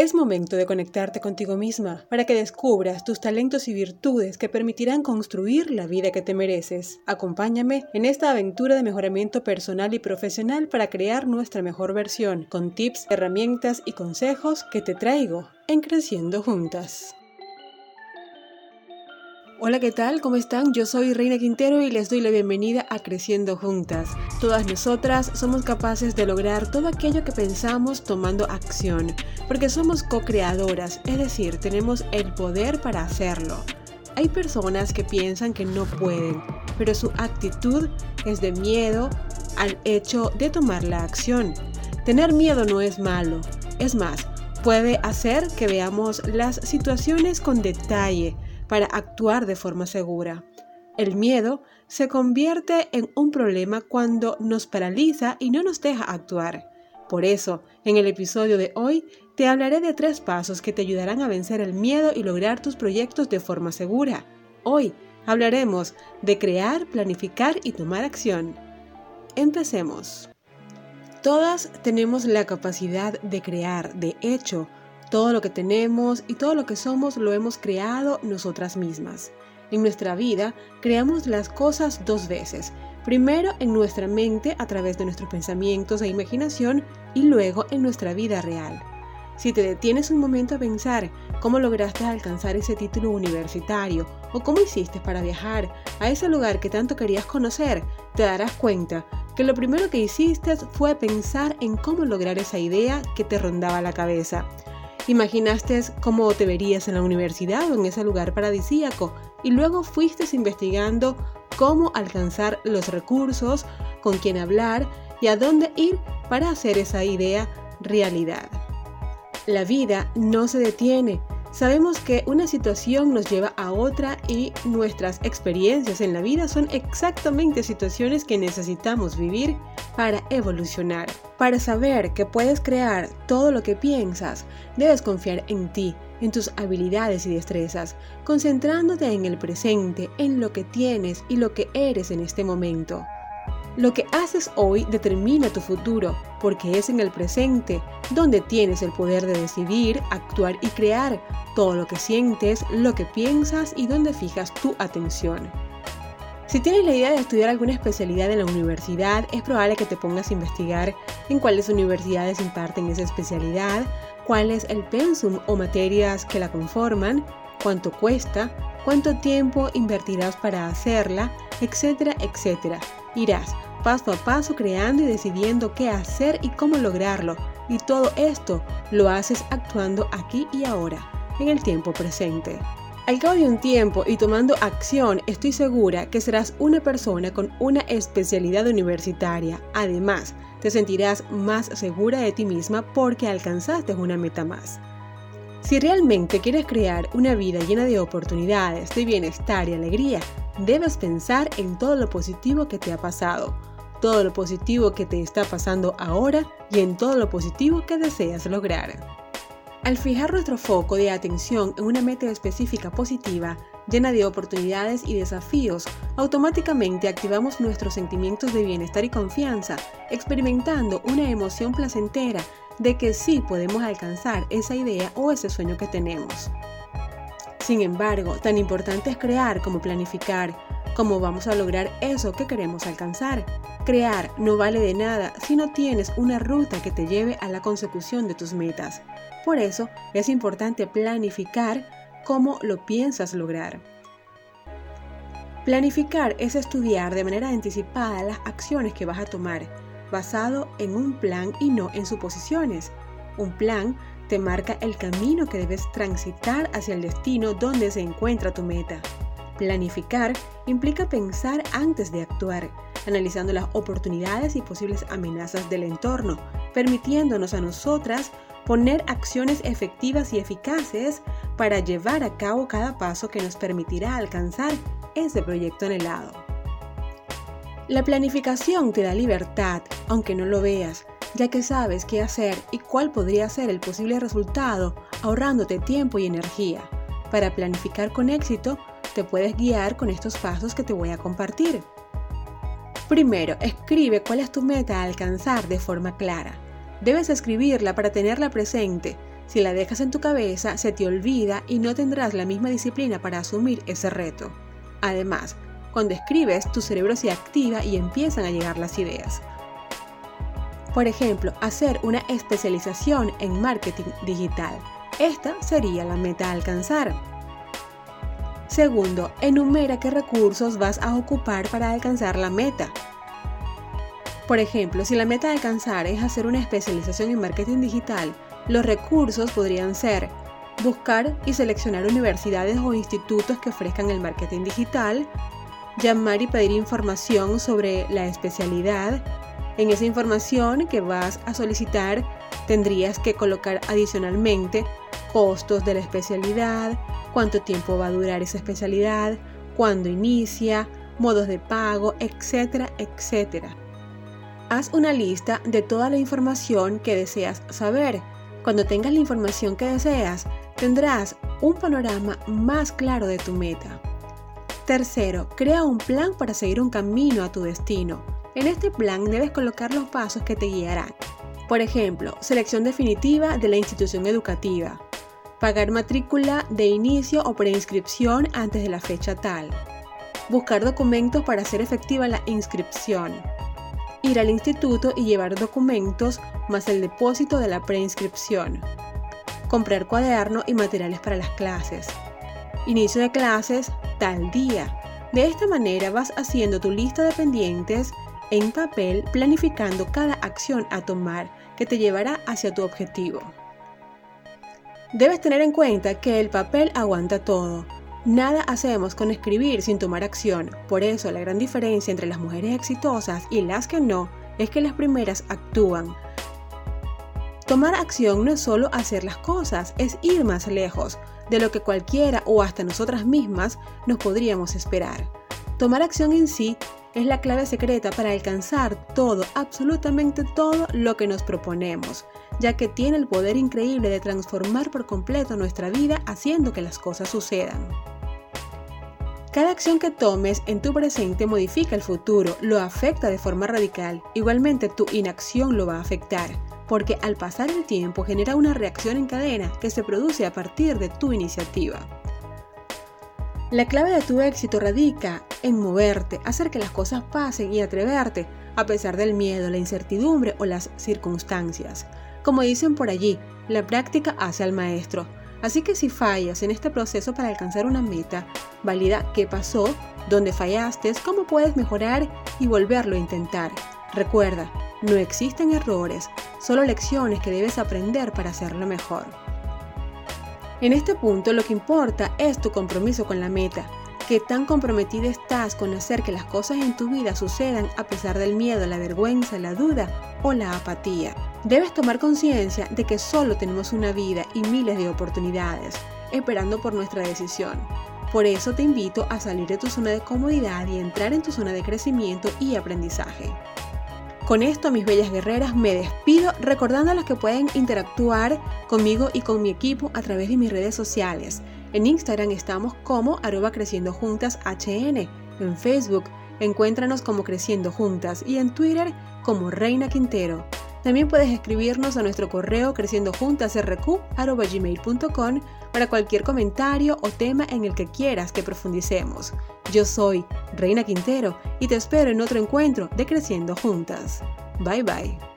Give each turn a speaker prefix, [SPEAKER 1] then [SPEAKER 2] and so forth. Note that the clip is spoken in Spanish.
[SPEAKER 1] Es momento de conectarte contigo misma para que descubras tus talentos y virtudes que permitirán construir la vida que te mereces. Acompáñame en esta aventura de mejoramiento personal y profesional para crear nuestra mejor versión, con tips, herramientas y consejos que te traigo en Creciendo Juntas. Hola, ¿qué tal? ¿Cómo están? Yo soy Reina Quintero y les doy la bienvenida a Creciendo Juntas. Todas nosotras somos capaces de lograr todo aquello que pensamos tomando acción, porque somos co-creadoras, es decir, tenemos el poder para hacerlo. Hay personas que piensan que no pueden, pero su actitud es de miedo al hecho de tomar la acción. Tener miedo no es malo, es más, puede hacer que veamos las situaciones con detalle para actuar de forma segura. El miedo se convierte en un problema cuando nos paraliza y no nos deja actuar. Por eso, en el episodio de hoy, te hablaré de tres pasos que te ayudarán a vencer el miedo y lograr tus proyectos de forma segura. Hoy hablaremos de crear, planificar y tomar acción. Empecemos. Todas tenemos la capacidad de crear, de hecho, todo lo que tenemos y todo lo que somos lo hemos creado nosotras mismas. En nuestra vida creamos las cosas dos veces. Primero en nuestra mente a través de nuestros pensamientos e imaginación y luego en nuestra vida real. Si te detienes un momento a pensar cómo lograste alcanzar ese título universitario o cómo hiciste para viajar a ese lugar que tanto querías conocer, te darás cuenta que lo primero que hiciste fue pensar en cómo lograr esa idea que te rondaba la cabeza. Imaginaste cómo te verías en la universidad o en ese lugar paradisíaco y luego fuiste investigando cómo alcanzar los recursos, con quién hablar y a dónde ir para hacer esa idea realidad. La vida no se detiene, Sabemos que una situación nos lleva a otra y nuestras experiencias en la vida son exactamente situaciones que necesitamos vivir para evolucionar. Para saber que puedes crear todo lo que piensas, debes confiar en ti, en tus habilidades y destrezas, concentrándote en el presente, en lo que tienes y lo que eres en este momento. Lo que haces hoy determina tu futuro, porque es en el presente donde tienes el poder de decidir, actuar y crear todo lo que sientes, lo que piensas y donde fijas tu atención. Si tienes la idea de estudiar alguna especialidad en la universidad, es probable que te pongas a investigar en cuáles universidades imparten esa especialidad, cuál es el pensum o materias que la conforman, cuánto cuesta, cuánto tiempo invertirás para hacerla, etcétera, etcétera. Irás paso a paso creando y decidiendo qué hacer y cómo lograrlo. Y todo esto lo haces actuando aquí y ahora, en el tiempo presente. Al cabo de un tiempo y tomando acción, estoy segura que serás una persona con una especialidad universitaria. Además, te sentirás más segura de ti misma porque alcanzaste una meta más. Si realmente quieres crear una vida llena de oportunidades, de bienestar y alegría, debes pensar en todo lo positivo que te ha pasado, todo lo positivo que te está pasando ahora y en todo lo positivo que deseas lograr. Al fijar nuestro foco de atención en una meta específica positiva, llena de oportunidades y desafíos, automáticamente activamos nuestros sentimientos de bienestar y confianza, experimentando una emoción placentera de que sí podemos alcanzar esa idea o ese sueño que tenemos. Sin embargo, tan importante es crear como planificar, cómo vamos a lograr eso que queremos alcanzar. Crear no vale de nada si no tienes una ruta que te lleve a la consecución de tus metas. Por eso es importante planificar cómo lo piensas lograr. Planificar es estudiar de manera anticipada las acciones que vas a tomar, basado en un plan y no en suposiciones. Un plan te marca el camino que debes transitar hacia el destino donde se encuentra tu meta. Planificar implica pensar antes de actuar, analizando las oportunidades y posibles amenazas del entorno, permitiéndonos a nosotras poner acciones efectivas y eficaces para llevar a cabo cada paso que nos permitirá alcanzar ese proyecto anhelado. La planificación te da libertad, aunque no lo veas, ya que sabes qué hacer y cuál podría ser el posible resultado, ahorrándote tiempo y energía. Para planificar con éxito, te puedes guiar con estos pasos que te voy a compartir. Primero, escribe cuál es tu meta a alcanzar de forma clara. Debes escribirla para tenerla presente. Si la dejas en tu cabeza, se te olvida y no tendrás la misma disciplina para asumir ese reto. Además, cuando escribes, tu cerebro se activa y empiezan a llegar las ideas. Por ejemplo, hacer una especialización en marketing digital. Esta sería la meta a alcanzar. Segundo, enumera qué recursos vas a ocupar para alcanzar la meta. Por ejemplo, si la meta a alcanzar es hacer una especialización en marketing digital, los recursos podrían ser buscar y seleccionar universidades o institutos que ofrezcan el marketing digital, llamar y pedir información sobre la especialidad. En esa información que vas a solicitar tendrías que colocar adicionalmente costos de la especialidad, cuánto tiempo va a durar esa especialidad, cuándo inicia, modos de pago, etcétera, etcétera. Haz una lista de toda la información que deseas saber. Cuando tengas la información que deseas, tendrás un panorama más claro de tu meta. Tercero, crea un plan para seguir un camino a tu destino. En este plan debes colocar los pasos que te guiarán. Por ejemplo, selección definitiva de la institución educativa, pagar matrícula de inicio o preinscripción antes de la fecha tal, buscar documentos para hacer efectiva la inscripción, ir al instituto y llevar documentos más el depósito de la preinscripción, comprar cuaderno y materiales para las clases, inicio de clases tal día. De esta manera vas haciendo tu lista de pendientes en papel planificando cada acción a tomar que te llevará hacia tu objetivo. Debes tener en cuenta que el papel aguanta todo. Nada hacemos con escribir sin tomar acción. Por eso la gran diferencia entre las mujeres exitosas y las que no es que las primeras actúan. Tomar acción no es solo hacer las cosas, es ir más lejos de lo que cualquiera o hasta nosotras mismas nos podríamos esperar. Tomar acción en sí es la clave secreta para alcanzar todo, absolutamente todo lo que nos proponemos ya que tiene el poder increíble de transformar por completo nuestra vida haciendo que las cosas sucedan. Cada acción que tomes en tu presente modifica el futuro, lo afecta de forma radical. Igualmente tu inacción lo va a afectar, porque al pasar el tiempo genera una reacción en cadena que se produce a partir de tu iniciativa. La clave de tu éxito radica en moverte, hacer que las cosas pasen y atreverte, a pesar del miedo, la incertidumbre o las circunstancias. Como dicen por allí, la práctica hace al maestro. Así que si fallas en este proceso para alcanzar una meta, valida qué pasó, dónde fallaste, cómo puedes mejorar y volverlo a intentar. Recuerda, no existen errores, solo lecciones que debes aprender para hacerlo mejor. En este punto lo que importa es tu compromiso con la meta, ¿Qué tan comprometida estás con hacer que las cosas en tu vida sucedan a pesar del miedo, la vergüenza, la duda o la apatía? Debes tomar conciencia de que solo tenemos una vida y miles de oportunidades esperando por nuestra decisión. Por eso te invito a salir de tu zona de comodidad y entrar en tu zona de crecimiento y aprendizaje. Con esto, mis bellas guerreras, me despido recordándoles que pueden interactuar conmigo y con mi equipo a través de mis redes sociales. En Instagram estamos como arroba creciendo juntas HN. En Facebook encuéntranos como creciendo juntas y en Twitter como Reina Quintero. También puedes escribirnos a nuestro correo creciendojuntasrq.gmail.com para cualquier comentario o tema en el que quieras que profundicemos. Yo soy Reina Quintero y te espero en otro encuentro de Creciendo Juntas. Bye bye.